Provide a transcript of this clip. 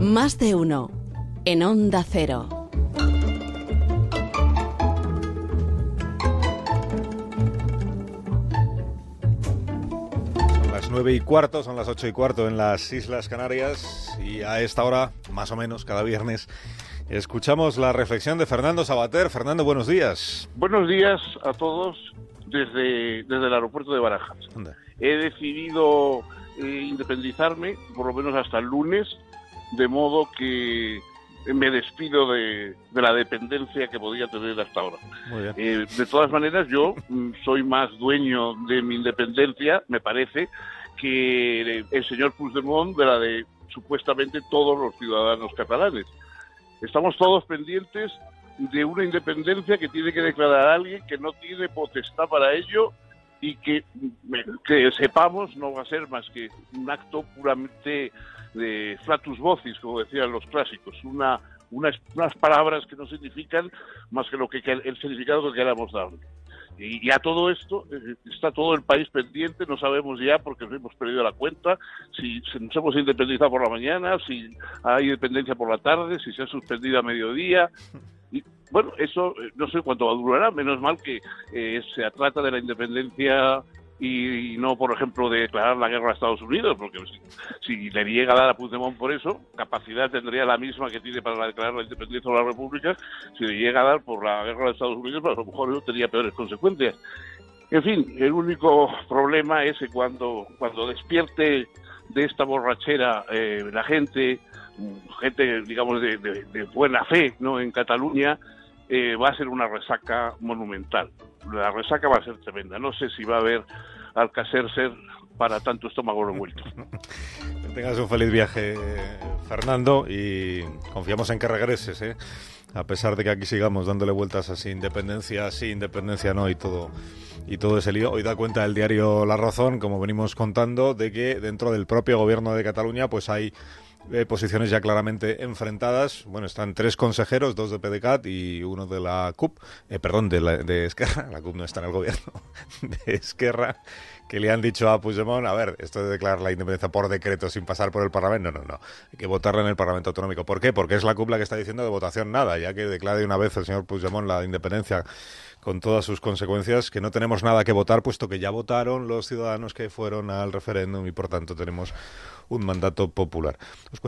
Más de uno. En Onda Cero. Son las nueve y cuarto, son las ocho y cuarto en las Islas Canarias y a esta hora, más o menos, cada viernes, escuchamos la reflexión de Fernando Sabater. Fernando, buenos días. Buenos días a todos desde, desde el aeropuerto de Barajas. Anda. He decidido eh, independizarme, por lo menos hasta el lunes, de modo que me despido de, de la dependencia que podía tener hasta ahora. Muy bien. Eh, de todas maneras, yo mm, soy más dueño de mi independencia, me parece, que el señor Puigdemont de la de supuestamente todos los ciudadanos catalanes. Estamos todos pendientes de una independencia que tiene que declarar alguien que no tiene potestad para ello y que, que sepamos no va a ser más que un acto puramente de flatus vocis, como decían los clásicos, una, unas, unas palabras que no significan más que lo que- el significado que queramos darle. Y, y a todo esto eh, está todo el país pendiente, no sabemos ya porque nos hemos perdido la cuenta, si, si nos hemos independizado por la mañana, si hay independencia por la tarde, si se ha suspendido a mediodía. Bueno, eso eh, no sé cuánto durará, menos mal que eh, se trata de la independencia y, y no, por ejemplo, de declarar la guerra a Estados Unidos, porque si, si le llega a dar a Puigdemont por eso, capacidad tendría la misma que tiene para declarar la independencia de la República, si le llega a dar por la guerra de Estados Unidos, pues a lo mejor eso tendría peores consecuencias. En fin, el único problema es que cuando, cuando despierte de esta borrachera eh, la gente, gente, digamos, de, de- de buena fe, ¿no? En Cataluña, eh, va a ser una resaca monumental. La resaca va a ser tremenda. No sé si va a haber Alcacer para tanto estómago revuelto. Que tengas un feliz viaje, Fernando, y confiamos en que regreses, ¿eh? A pesar de que aquí sigamos dándole vueltas así, independencia, sí, independencia, no, y todo, y todo ese lío. Hoy da cuenta el diario La Razón, como venimos contando, de que dentro del propio gobierno de Cataluña, pues hay eh, posiciones ya claramente enfrentadas. Bueno, están tres consejeros, dos de PDCAT y uno de la CUP, eh, perdón, de, la, de Esquerra, la CUP no está en el gobierno, de Esquerra, que le han dicho a Puigdemont, a ver, esto de declarar la independencia por decreto sin pasar por el Parlamento, no, no, no, hay que votarla en el Parlamento Autonómico. ¿Por qué? Porque es la CUP la que está diciendo de votación nada, ya que declare una vez el señor Puigdemont la independencia con todas sus consecuencias, que no tenemos nada que votar, puesto que ya votaron los ciudadanos que fueron al referéndum y por tanto tenemos un mandato popular.